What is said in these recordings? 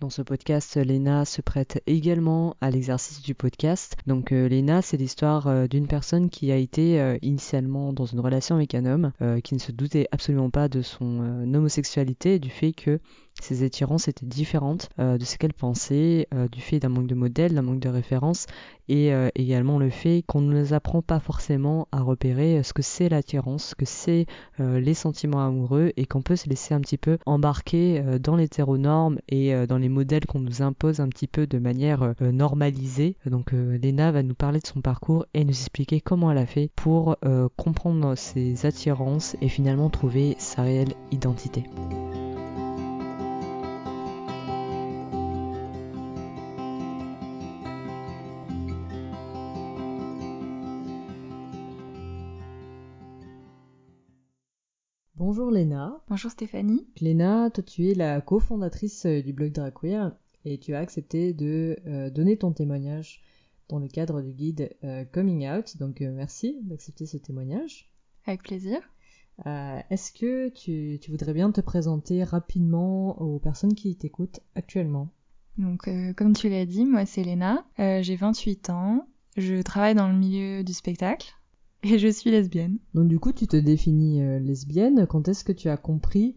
Dans ce podcast, Léna se prête également à l'exercice du podcast. Donc euh, Léna, c'est l'histoire euh, d'une personne qui a été euh, initialement dans une relation avec un homme, qui ne se doutait absolument pas de son homosexualité et du fait que ses attirances étaient différentes de ce qu'elle pensait, du fait d'un manque de modèle, d'un manque de référence et également le fait qu'on ne nous apprend pas forcément à repérer ce que c'est l'attirance, ce que c'est les sentiments amoureux et qu'on peut se laisser un petit peu embarquer dans l'hétéronorme et dans les modèles qu'on nous impose un petit peu de manière euh, normalisée. Donc euh, Léna va nous parler de son parcours et nous expliquer comment elle a fait pour euh, comprendre ses attirances et finalement trouver sa réelle identité. Bonjour Léna. Bonjour Stéphanie. Léna, toi tu es la cofondatrice euh, du blog Draqueer et tu as accepté de euh, donner ton témoignage dans le cadre du guide euh, Coming Out. Donc merci d'accepter ce témoignage. Avec plaisir. Est-ce que tu, tu, voudrais bien te présenter rapidement aux personnes qui t'écoutent actuellement? Donc comme tu l'as dit, moi c'est Léna, j'ai 28 ans, je travaille dans le milieu du spectacle et je suis lesbienne. Donc du coup, tu te définis euh, lesbienne. Quand est-ce que tu as compris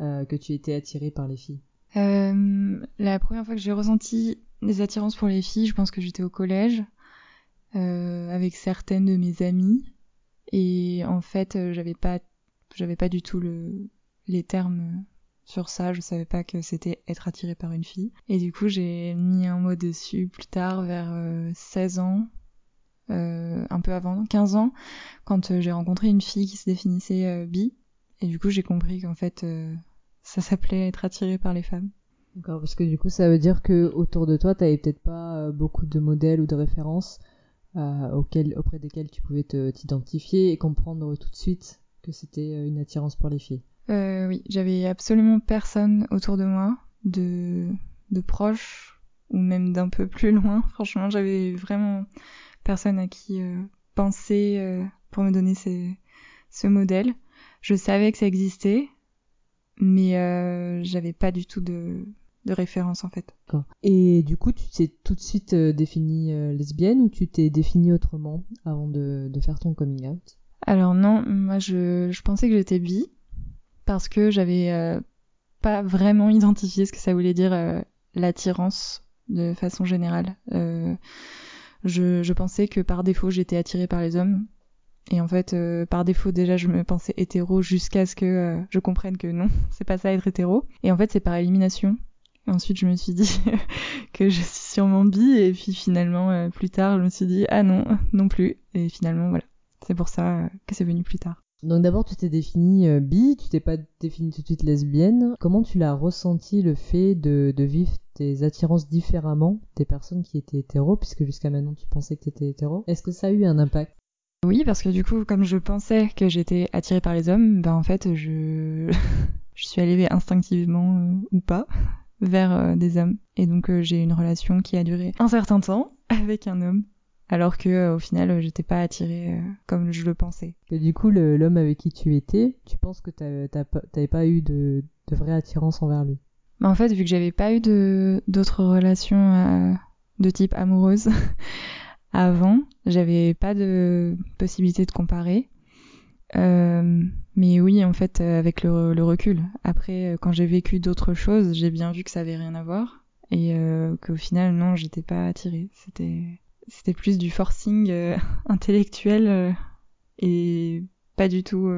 euh, que tu étais attirée par les filles? Euh, La première fois que j'ai ressenti des attirances pour les filles, je pense que j'étais au collège avec certaines de mes amies. Et en fait, j'avais pas, j'avais pas du tout le, les termes sur ça. Je savais pas que c'était être attirée par une fille. Et du coup, j'ai mis un mot dessus plus tard, vers 16 ans euh, un peu avant, 15 ans, quand euh, j'ai rencontré une fille qui se définissait euh, bi. Et du coup, j'ai compris qu'en fait, ça s'appelait être attiré par les femmes. D'accord, parce que du coup, ça veut dire que autour de toi, t'avais peut-être pas beaucoup de modèles ou de références auxquels, auprès desquels tu pouvais t'identifier et comprendre tout de suite que c'était une attirance pour les filles. Oui, j'avais absolument personne autour de moi, de, de proches ou même d'un peu plus loin. Franchement, j'avais vraiment personne à qui euh, penser euh, pour me donner ce modèle. Je savais que ça existait, mais euh, j'avais pas du tout de, de référence en fait. Et du coup, tu t'es tout de suite définie lesbienne ou tu t'es définie autrement avant de, de, faire ton coming out? Alors non, moi je, je pensais que j'étais bi parce que j'avais pas vraiment identifié ce que ça voulait dire l'attirance de façon générale. Je, je pensais que par défaut j'étais attirée par les hommes. Et en fait, euh, par défaut, déjà, je me pensais hétéro jusqu'à ce que euh, je comprenne que non, c'est pas ça être hétéro. Et en fait, c'est par élimination. Ensuite, je me suis dit que je suis sûrement bi. Et puis finalement, euh, plus tard, je me suis dit ah non, non plus. Et finalement, voilà. C'est pour ça que c'est venu plus tard. Donc d'abord, tu t'es définie bi, tu t'es pas définie tout de suite lesbienne. Comment tu l'as ressenti le fait de, vivre tes attirances différemment des personnes qui étaient hétéros, puisque jusqu'à maintenant tu pensais que tu étais hétéro? Est-ce que ça a eu un impact? Oui, parce que du coup, comme je pensais que j'étais attirée par les hommes, ben en fait, je, suis allée instinctivement euh, ou pas vers euh, des hommes. Et donc euh, j'ai une relation qui a duré un certain temps avec un homme. Alors que au final, j'étais pas attirée comme je le pensais. Et du coup, l'homme avec qui tu étais, tu penses que t'avais pas eu de, de vraie attirance envers lui? Mais en fait, vu que j'avais pas eu d'autres relations euh, de type amoureuse avant, j'avais pas de possibilité de comparer. Euh, mais oui, en fait, euh, avec le, le recul. Après, quand j'ai vécu d'autres choses, j'ai bien vu que ça avait rien à voir et qu'au final, non, j'étais pas attirée. C'était c'était plus du forcing intellectuel et pas du tout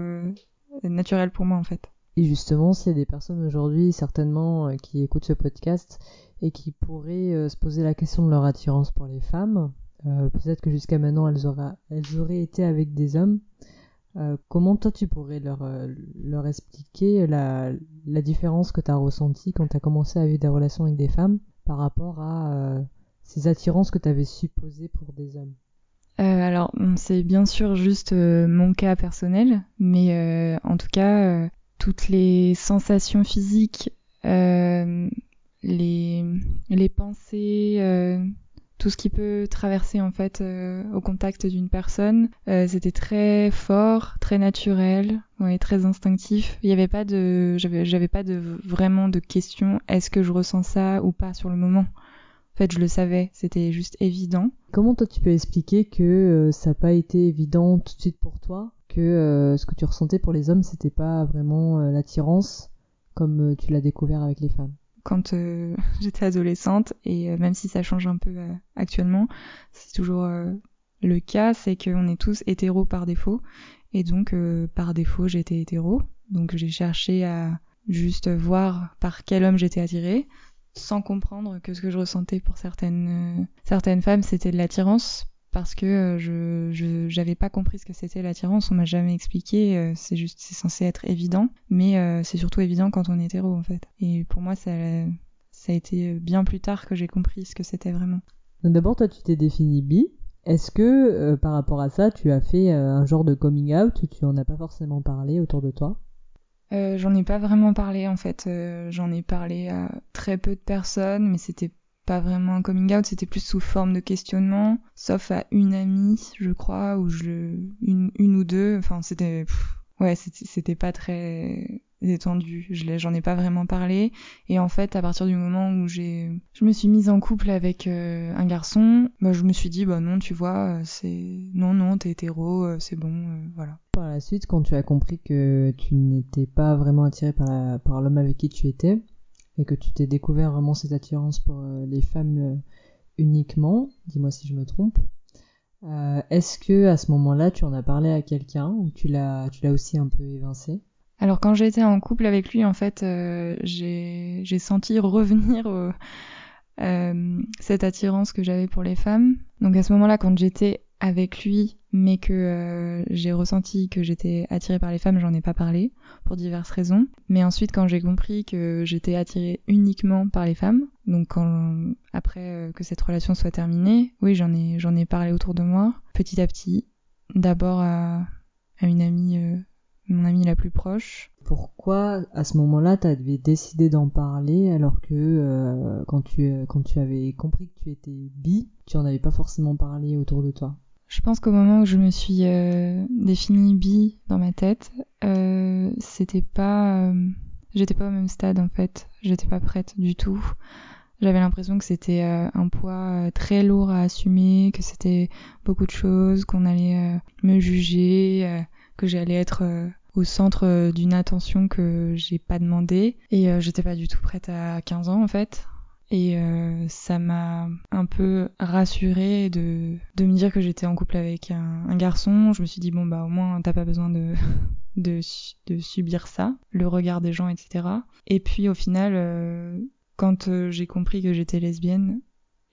naturel pour moi en fait. Et justement, s'il y a des personnes aujourd'hui, certainement, euh, qui écoutent ce podcast et qui pourraient euh, se poser la question de leur attirance pour les femmes, euh, peut-être que jusqu'à maintenant elles auraient, été avec des hommes, comment toi tu pourrais leur, expliquer la, la différence que tu as ressentie quand tu as commencé à vivre des relations avec des femmes par rapport à ces attirances que tu avais supposées pour des hommes alors, c'est bien sûr juste mon cas personnel, mais en tout cas, toutes les sensations physiques, euh, les, les pensées, euh, tout ce qui peut traverser en fait au contact d'une personne. C'était très fort, très naturel, ouais, très instinctif. Il n'y avait pas de, j'avais, j'avais pas de vraiment de question. Est-ce que je ressens ça ou pas sur le moment En fait, je le savais. C'était juste évident. Comment toi tu peux expliquer que ça n'a pas été évident tout de suite pour toi? Que ce que tu ressentais pour les hommes, c'était pas vraiment l'attirance comme tu l'as découvert avec les femmes? Quand euh, j'étais adolescente et euh, même si ça change un peu euh, actuellement, c'est toujours le cas, c'est qu'on est tous hétéros par défaut et donc par défaut j'étais hétéro, donc j'ai cherché à juste voir par quel homme j'étais attirée sans comprendre que ce que je ressentais pour certaines certaines femmes c'était de l'attirance parce que euh, je j'avais pas compris ce que c'était l'attirance, on m'a jamais expliqué, euh, c'est juste c'est censé être évident, mais euh, c'est surtout évident quand on est hétéro en fait. Et pour moi ça a été bien plus tard que j'ai compris ce que c'était vraiment. D'abord toi tu t'es défini bi. Est-ce que par rapport à ça tu as fait un genre de coming out? Ou tu en as pas forcément parlé autour de toi? J'en ai pas vraiment parlé en fait. J'en ai parlé à très peu de personnes, mais c'était pas vraiment un coming out, c'était plus sous forme de questionnement, sauf à une amie, je crois, ou je une, une ou deux. Enfin, c'était ouais, c'était pas très détendu. Je j'en ai pas vraiment parlé. Et en fait, à partir du moment où j'ai, je me suis mise en couple avec euh, un garçon, bah, je me suis dit bah non, tu vois, c'est non non, t'es hétéro, euh, c'est bon, euh, voilà. Par la suite, quand tu as compris que tu n'étais pas vraiment attiré par par l'homme avec qui tu étais, et que tu t'es découvert vraiment cette attirance pour euh, les femmes euh, uniquement, dis-moi si je me trompe. Euh, est-ce que à ce moment-là, tu en as parlé à quelqu'un ou tu l'as, tu l'as aussi un peu évincé? Alors quand j'étais en couple avec lui, en fait, j'ai, j'ai senti revenir cette attirance que j'avais pour les femmes. Donc à ce moment-là, quand j'étais avec lui, mais que euh, j'ai ressenti que j'étais attirée par les femmes, j'en ai pas parlé pour diverses raisons. Mais ensuite, quand j'ai compris que j'étais attirée uniquement par les femmes, donc après euh, que cette relation soit terminée, oui, j'en ai j'en ai parlé autour de moi, petit à petit. D'abord à, à, une amie, euh, mon amie la plus proche. Pourquoi à ce moment-là, tu avais décidé d'en parler alors que quand tu quand tu avais compris que tu étais bi, tu en avais pas forcément parlé autour de toi? Je pense qu'au moment où je me suis euh, définie bi dans ma tête, euh, c'était pas, euh, j'étais pas au même stade en fait. J'étais pas prête du tout. J'avais l'impression que c'était un poids très lourd à assumer, que c'était beaucoup de choses, qu'on allait me juger, que j'allais être au centre d'une attention que j'ai pas demandé. Et j'étais pas du tout prête à 15 ans en fait. Et euh, ça m'a un peu rassurée de, de me dire que j'étais en couple avec un, garçon. Je me suis dit, bon, bah au moins, t'as pas besoin de, de, de, subir ça, le regard des gens, etc. Et puis au final, euh, quand euh, j'ai compris que j'étais lesbienne,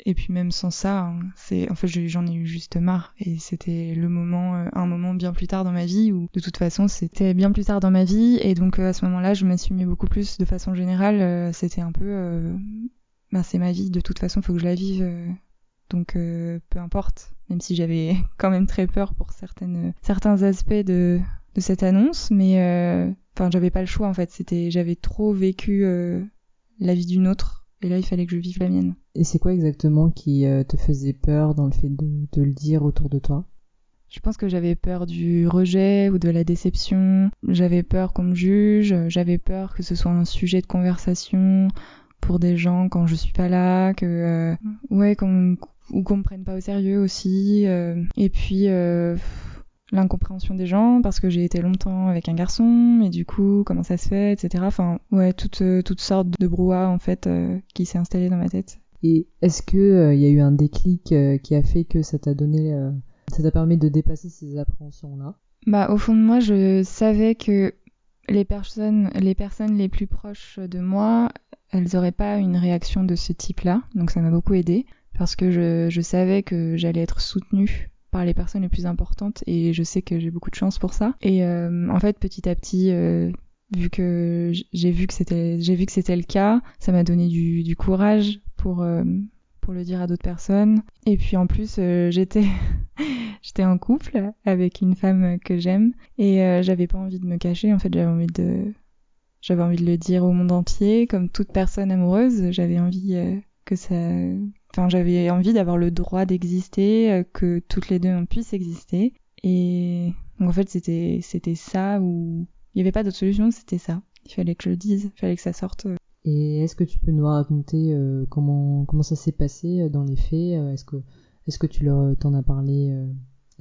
et puis même sans ça, hein, c'est en fait j'en ai eu juste marre et c'était le moment, un moment bien plus tard dans ma vie où de toute façon c'était bien plus tard dans ma vie et donc à ce moment-là je m'assumais beaucoup plus de façon générale. c'était un peu ben c'est ma vie, de toute façon, il faut que je la vive. Euh, donc euh, peu importe, même si j'avais quand même très peur pour certaines, certains aspects de, de cette annonce, mais euh, enfin j'avais pas le choix en fait, c'était j'avais trop vécu la vie d'une autre et là il fallait que je vive la mienne. Et c'est quoi exactement qui te faisait peur dans le fait de, de le dire autour de toi? Je pense que j'avais peur du rejet ou de la déception, j'avais peur qu'on me juge, j'avais peur que ce soit un sujet de conversation pour des gens quand je suis pas là, que euh, ouais, qu'on ou qu'on me prenne pas au sérieux aussi. Euh, et puis euh, l'incompréhension des gens parce que j'ai été longtemps avec un garçon et du coup comment ça se fait, etc. Enfin ouais, toutes toutes sortes de brouhaha en fait qui s'est installé dans ma tête. Et est-ce que il y a eu un déclic qui a fait que ça t'a donné, ça t'a permis de dépasser ces appréhensions là Bah au fond de moi, je savais que les personnes, les personnes les plus proches de moi, elles n'auraient pas une réaction de ce type-là, donc ça m'a beaucoup aidé parce que je, savais que j'allais être soutenue par les personnes les plus importantes et je sais que j'ai beaucoup de chance pour ça. Et euh, en fait, petit à petit, euh, vu que j'ai vu que c'était j'ai vu que c'était le cas, ça m'a donné du, du, courage pour euh, pour le dire à d'autres personnes. Et puis en plus, j'étais j'étais en couple avec une femme que j'aime et j'avais pas envie de me cacher. En fait, j'avais envie de j'avais envie de le dire au monde entier, comme toute personne amoureuse. J'avais envie euh, que ça, enfin j'avais envie d'avoir le droit d'exister, que toutes les deux on puisse exister. Et donc en fait c'était c'était ça où il n'y avait pas d'autre solution, c'était ça. Il fallait que je le dise, il fallait que ça sorte. Et est-ce que tu peux nous raconter comment comment ça s'est passé dans les faits Est-ce que est-ce que tu leur t'en as parlé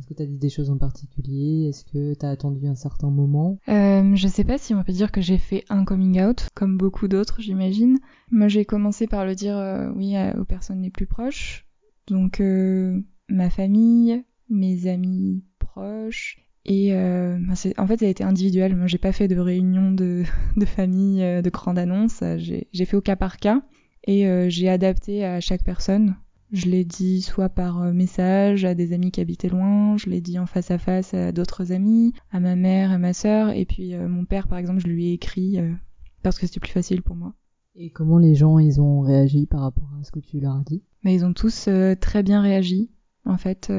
est-ce que tu as dit des choses en particulier Est-ce que tu as attendu un certain moment? Euh, Je sais pas si on peut dire que j'ai fait un coming out, comme beaucoup d'autres, j'imagine. Moi, j'ai commencé par le dire, euh, oui, aux personnes les plus proches. Donc, euh, ma famille, mes amis proches. Et euh, en fait, ça a été individuel. Moi, j'ai pas fait de réunion de, de famille, de grande annonce. J'ai fait au cas par cas. Et j'ai adapté à chaque personne je l'ai dit soit par euh, message à des amis qui habitaient loin, je l'ai dit en face à face à d'autres amis, à ma mère, à ma sœur, et puis euh, mon père par exemple, je lui ai écrit euh, parce que c'était plus facile pour moi. Et comment les gens ils ont réagi par rapport à ce que tu leur as dit? Mais ils ont tous très bien réagi. En fait,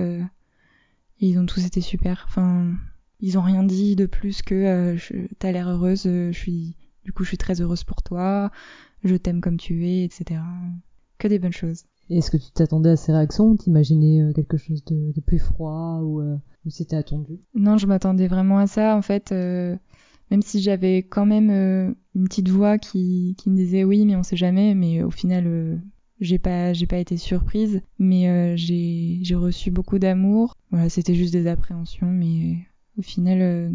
ils ont tous été super. Enfin, ils ont rien dit de plus que t'as l'air heureuse, je suis du coup je suis très heureuse pour toi, je t'aime comme tu es, etc. Que des bonnes choses. Est-ce que tu t'attendais à ces réactions ou t'imaginais euh, quelque chose de, plus froid ou, euh, ou c'était attendu? Non, je m'attendais vraiment à ça. En fait, euh, même si j'avais quand même une petite voix qui, qui me disait oui, mais on sait jamais, mais au final, j'ai pas j'ai pas été surprise, mais j'ai j'ai reçu beaucoup d'amour. Voilà, c'était juste des appréhensions, mais au final,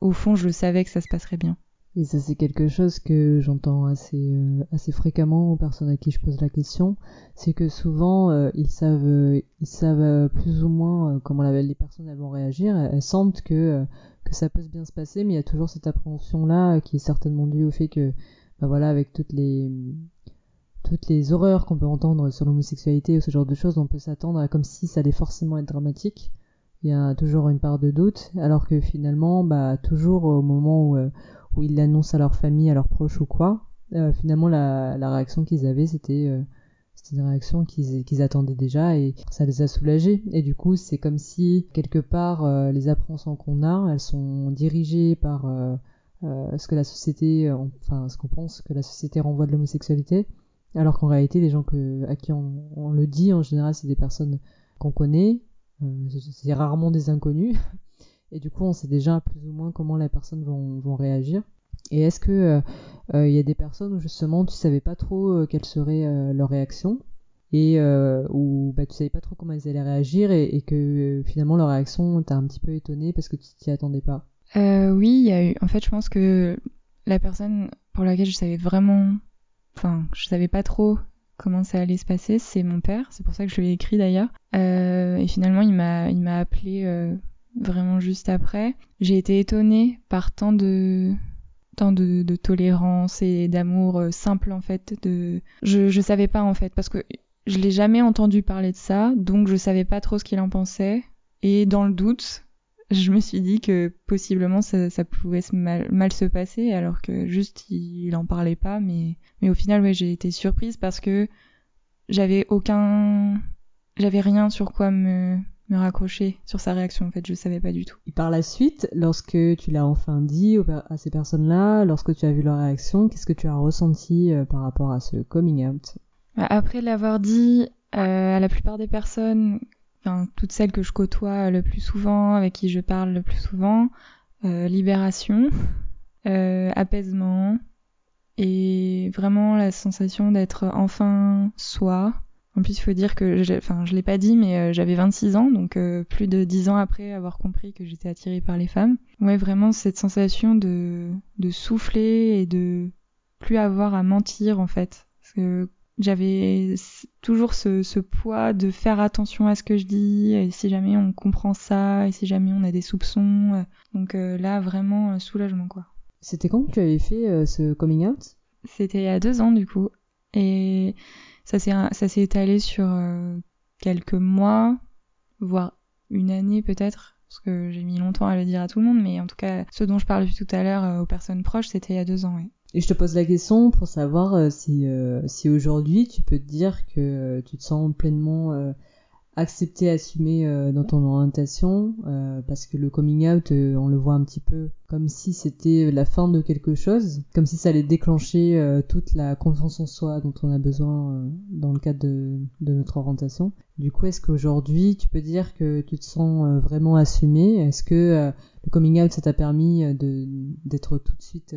au fond, je savais que ça se passerait bien. Et ça, c'est quelque chose que j'entends assez, euh, assez fréquemment aux personnes à qui je pose la question. C'est que souvent, euh, ils savent, euh, ils savent plus ou moins comment les personnes vont réagir. Elles sentent que, que ça peut bien se passer, mais il y a toujours cette appréhension-là qui est certainement due au fait que, bah voilà, avec toutes les, toutes les horreurs qu'on peut entendre sur l'homosexualité ou ce genre de choses, on peut s'attendre à comme si ça allait forcément être dramatique. Il y a toujours une part de doute, alors que finalement, bah, toujours au moment où, où ils l'annoncent à leur famille, à leurs proches ou quoi, euh, finalement la, réaction qu'ils avaient c'était euh, une réaction qu'ils attendaient déjà et ça les a soulagés. Et du coup, c'est comme si quelque part euh, les appréhensions qu'on a, elles sont dirigées par euh, ce que la société, enfin ce qu'on pense que la société renvoie de l'homosexualité, alors qu'en réalité, les gens à qui on, le dit en général, c'est des personnes qu'on connaît, c'est rarement des inconnus. Et du coup, on sait déjà plus ou moins comment les personnes vont, réagir. Et est-ce que euh, euh, il y a des personnes où justement tu savais pas trop euh, quelle serait leur réaction? Et où bah, tu savais pas trop comment elles allaient réagir et, que finalement leur réaction t'a un petit peu étonné parce que tu t'y attendais pas? Oui, y a eu. En fait, je pense que la personne pour laquelle je savais vraiment, enfin, je savais pas trop comment ça allait se passer, c'est mon père. C'est pour ça que je lui ai écrit d'ailleurs. et finalement, il m'a, il m'a appelé vraiment juste après. J'ai été étonnée par tant de tant de, de tolérance et d'amour euh, simple en fait de je je savais pas en fait parce que je l'ai jamais entendu parler de ça donc je savais pas trop ce qu'il en pensait et dans le doute je me suis dit que possiblement ça, ça pouvait mal, mal, se passer alors que juste il, il en parlait pas mais mais au final ouais j'ai été surprise parce que j'avais aucun j'avais rien sur quoi me me raccrocher sur sa réaction en fait je savais pas du tout. Et par la suite lorsque tu l'as enfin dit à ces personnes là lorsque tu as vu leur réaction qu'est-ce que tu as ressenti euh, par rapport à ce coming out? Bah, après l'avoir dit euh, à la plupart des personnes enfin toutes celles que je côtoie le plus souvent avec qui je parle le plus souvent euh, libération apaisement et vraiment la sensation d'être enfin soi en plus, il faut dire que, enfin, je l'ai pas dit, mais euh, j'avais 26 ans, donc euh, plus de 10 ans après avoir compris que j'étais attirée par les femmes. Ouais, vraiment cette sensation de, de souffler et de plus avoir à mentir en fait. J'avais toujours ce, ce, poids de faire attention à ce que je dis, et si jamais on comprend ça, et si jamais on a des soupçons. Euh, donc là, vraiment, soulagement quoi. C'était quand que tu avais fait ce coming out? C'était il y a deux ans du coup. Et ça s'est étalé sur euh, quelques mois, voire une année peut-être, parce que j'ai mis longtemps à le dire à tout le monde, mais en tout cas, ce dont je parlais tout à l'heure euh, aux personnes proches, c'était il y a deux ans. Oui. Et je te pose la question pour savoir euh, si, si aujourd'hui tu peux te dire que tu te sens pleinement accepter, assumer euh, dans ton orientation, euh, parce que le coming out, euh, on le voit un petit peu comme si c'était la fin de quelque chose, comme si ça allait déclencher toute la confiance en soi dont on a besoin dans le cadre de, notre orientation. Du coup, est-ce qu'aujourd'hui, tu peux dire que tu te sens vraiment assumé? Est-ce que le coming out, ça t'a permis d'être tout de suite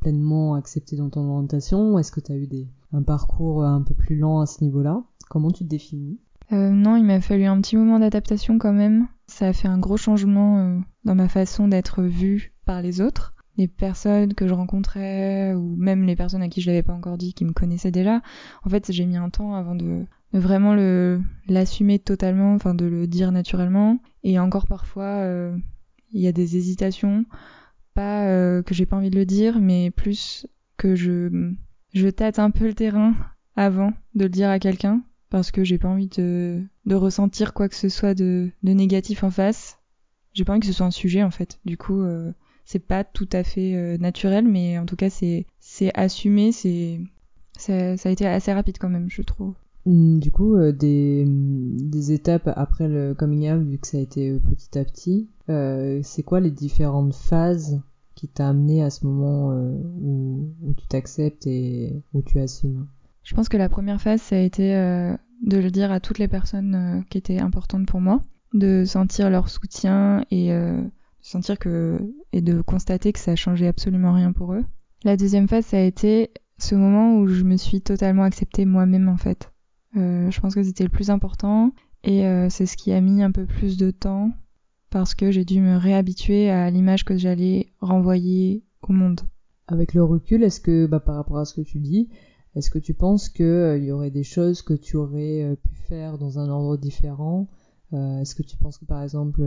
pleinement accepté dans ton orientation? Est-ce que tu as eu un parcours un peu plus lent à ce niveau-là? Comment tu te définis? Euh, non, il m'a fallu un petit moment d'adaptation quand même. Ça a fait un gros changement euh, dans ma façon d'être vue par les autres. Les personnes que je rencontrais, ou même les personnes à qui je l'avais pas encore dit, qui me connaissaient déjà. En fait, j'ai mis un temps avant de, vraiment le l'assumer totalement, enfin de le dire naturellement. Et encore parfois, euh, il y a des hésitations, pas que j'ai pas envie de le dire, mais plus que je je tâte un peu le terrain avant de le dire à quelqu'un parce que j'ai pas envie de, de ressentir quoi que ce soit de, négatif en face. J'ai pas envie que ce soit un sujet en fait. Du coup, euh, c'est pas tout à fait euh, naturel, mais en tout cas, c'est assumé. C'est ça, a été assez rapide quand même, je trouve. Mmh, du coup, euh, des, des étapes après le coming out, vu que ça a été petit à petit, c'est quoi les différentes phases qui t'a amené à ce moment où tu t'acceptes et où tu assumes? Je pense que la première phase, ça a été de le dire à toutes les personnes euh, qui étaient importantes pour moi, de sentir leur soutien et euh, de sentir que et de constater que ça changé absolument rien pour eux. La deuxième phase, ça a été ce moment où je me suis totalement acceptée moi-même en fait. Euh, je pense que c'était le plus important et c'est ce qui a mis un peu plus de temps parce que j'ai dû me réhabituer à l'image que j'allais renvoyer au monde. Avec le recul, est-ce que bah, par rapport à ce que tu dis, est-ce que tu penses qu'il euh, y aurait des choses que tu aurais euh, pu faire dans un ordre différent euh, Est-ce que tu penses que par exemple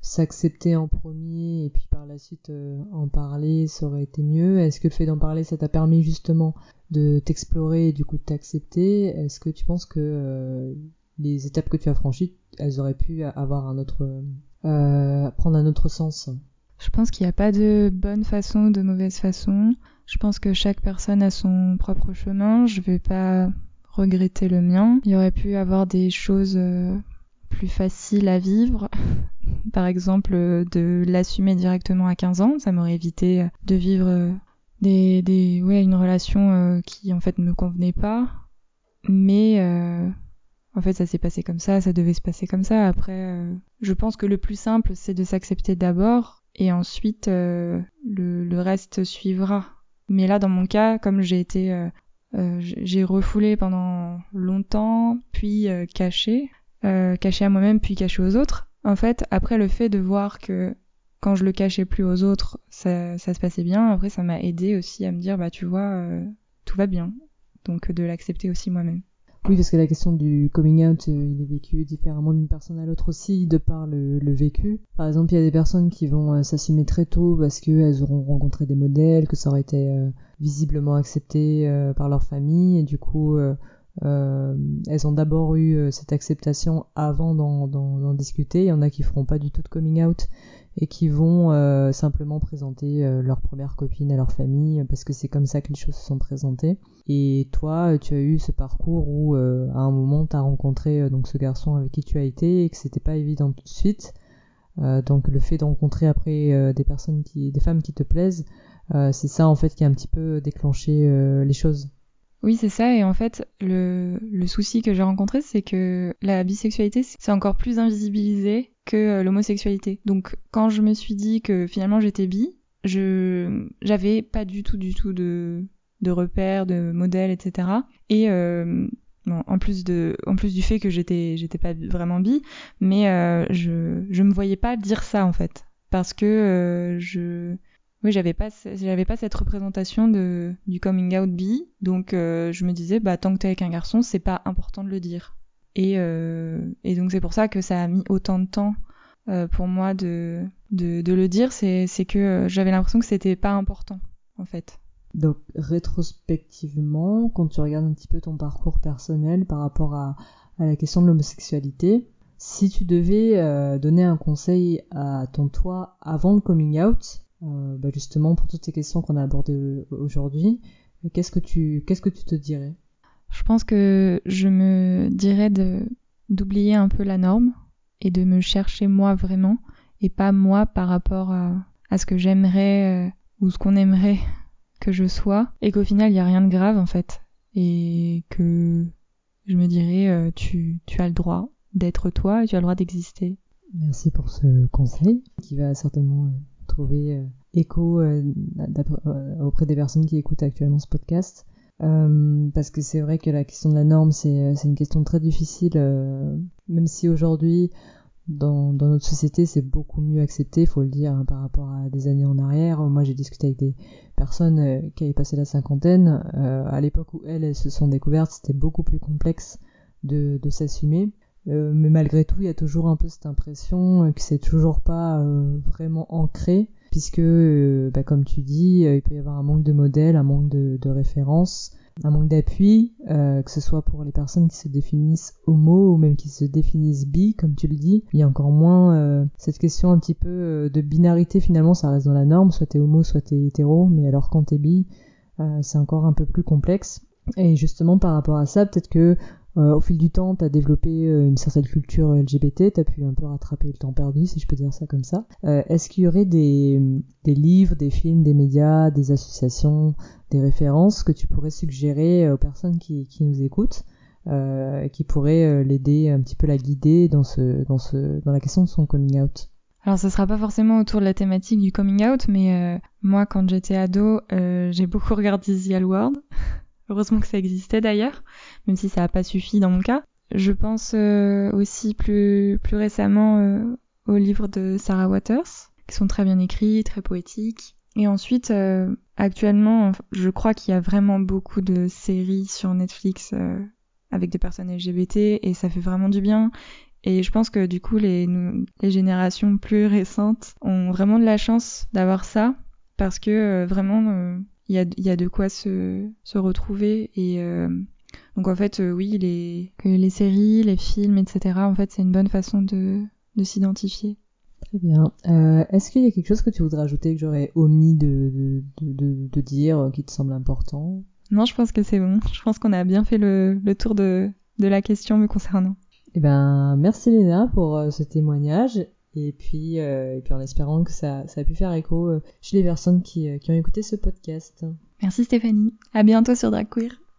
s'accepter en premier et puis par la suite en parler, ça aurait été mieux? Est-ce que le fait d'en parler, ça t'a permis justement de t'explorer et du coup de t'accepter? Est-ce que tu penses que les étapes que tu as franchies, elles auraient pu avoir un autre, prendre un autre sens? Je pense qu'il n'y a pas de bonne façon ou de mauvaise façon. Je pense que chaque personne a son propre chemin. Je vais pas regretter le mien. Il y aurait pu avoir des choses euh, plus faciles à vivre. Par exemple, euh, de l'assumer directement à 15 ans. Ça m'aurait évité de vivre euh, des, des, ouais, une relation qui en fait ne me convenait pas. Mais en fait, ça s'est passé comme ça, ça devait se passer comme ça. Après, je pense que le plus simple, c'est de s'accepter d'abord et ensuite le reste suivra. Mais là, dans mon cas, comme j'ai été, euh, euh, j'ai refoulé pendant longtemps, puis euh, caché, caché à moi-même, puis caché aux autres. En fait, après le fait de voir que quand je le cachais plus aux autres, ça, ça se passait bien. Après, ça m'a aidé aussi à me dire, bah tu vois, tout va bien. Donc de l'accepter aussi moi-même. Oui, parce que la question du coming out, euh, il est vécu différemment d'une personne à l'autre aussi, de par le, vécu. Par exemple, il y a des personnes qui vont euh, s'assumer très tôt parce qu'elles auront rencontré des modèles, que ça aurait été euh, visiblement accepté par leur famille, et du coup, elles ont d'abord eu cette acceptation avant d'en discuter. Il y en a qui feront pas du tout de coming out et qui vont euh, simplement présenter euh, leur première copine à leur famille parce que c'est comme ça que les choses se sont présentées. Et toi, tu as eu ce parcours où euh, à un moment tu as rencontré donc ce garçon avec qui tu as été et que c'était pas évident tout de suite. donc le fait de rencontrer après des personnes qui, des femmes qui te plaisent, c'est ça en fait qui a un petit peu déclenché les choses. Oui, c'est ça. Et en fait, le, souci que j'ai rencontré, c'est que la bisexualité, c'est encore plus invisibilisé que euh, l'homosexualité. Donc, quand je me suis dit que finalement j'étais bi, je j'avais pas du tout, du tout de, de repères, de modèles, etc. Et euh, en plus de, en plus du fait que j'étais, j'étais pas vraiment bi, mais euh, je, je me voyais pas dire ça en fait, parce que euh, je oui, j'avais pas, j'avais pas cette représentation de du coming out bi, donc euh, je me disais, bah tant que t'es avec un garçon, c'est pas important de le dire. Et, euh, et donc c'est pour ça que ça a mis autant de temps euh, pour moi de, de, le dire, c'est, que j'avais l'impression que c'était pas important en fait. Donc rétrospectivement, quand tu regardes un petit peu ton parcours personnel par rapport à, à la question de l'homosexualité, si tu devais donner un conseil à ton toi avant le coming out, bah justement pour toutes ces questions qu'on a abordées aujourd'hui, qu'est-ce que tu qu'est-ce que tu te dirais? Je pense que je me dirais de d'oublier un peu la norme et de me chercher moi vraiment et pas moi par rapport à, à ce que j'aimerais euh, ou ce qu'on aimerait que je sois. Et qu'au final il n'y a rien de grave en fait. Et que je me dirais euh, tu, tu as le droit d'être toi et tu as le droit d'exister. Merci pour ce conseil qui va certainement euh, trouver écho auprès des personnes qui écoutent actuellement ce podcast. parce que c'est vrai que la question de la norme, c'est une question très difficile, même si aujourd'hui dans, notre société, c'est beaucoup mieux accepté, faut le dire, hein, par rapport à des années en arrière. Moi, j'ai discuté avec des personnes euh, qui avaient passé la cinquantaine. Euh, à l'époque où elles, se sont découvertes, c'était beaucoup plus complexe de s'assumer. Euh, mais malgré tout, il y a toujours un peu cette impression que c'est toujours pas vraiment ancré, puisque, bah, comme tu dis, il peut y avoir un manque de modèles, un manque de, de références un manque d'appui, euh, que ce soit pour les personnes qui se définissent homo ou même qui se définissent bi, comme tu le dis. Il y a encore moins euh, cette question un petit peu euh, de binarité finalement, ça reste dans la norme, soit t'es homo, soit t'es hétéro, mais alors quand t'es bi, c'est encore un peu plus complexe. Et justement par rapport à ça, peut-être que euh, au fil du temps, tu as développé euh, une certaine culture LGBT, tu as pu un peu rattraper le temps perdu, si je peux dire ça comme ça. Euh, est-ce qu'il y aurait des, livres, des films, des médias, des associations, des références que tu pourrais suggérer aux personnes qui, nous écoutent qui pourraient l'aider un petit peu la guider dans, la question de son coming out? Alors ce sera pas forcément autour de la thématique du coming out, mais moi quand j'étais ado, j'ai beaucoup regardé The World. Heureusement que ça existait d'ailleurs, même si ça n'a pas suffi dans mon cas. Je pense euh, aussi plus, plus récemment euh, aux livres de Sarah Waters, qui sont très bien écrits, très poétiques. Et ensuite, euh, actuellement, je crois qu'il y a vraiment beaucoup de séries sur Netflix avec des personnes LGBT et ça fait vraiment du bien. Et je pense que du coup, les, les générations plus récentes ont vraiment de la chance d'avoir ça parce que vraiment, il y a, y a de quoi se, se retrouver et euh, donc en fait euh, oui les les séries les films etc en fait c'est une bonne façon de de s'identifier. Très bien. Euh, est-ce qu'il y a quelque chose que tu voudrais ajouter que j'aurais omis de de, de, de, dire qui te semble important? Non je pense que c'est bon. Je pense qu'on a bien fait le, le tour de de la question me concernant. Eh ben merci Léna pour ce témoignage et puis, euh, puis en espérant que ça, ça a pu faire écho euh, chez les personnes qui, euh, qui ont écouté ce podcast. Merci Stéphanie. À bientôt sur Drag Queer.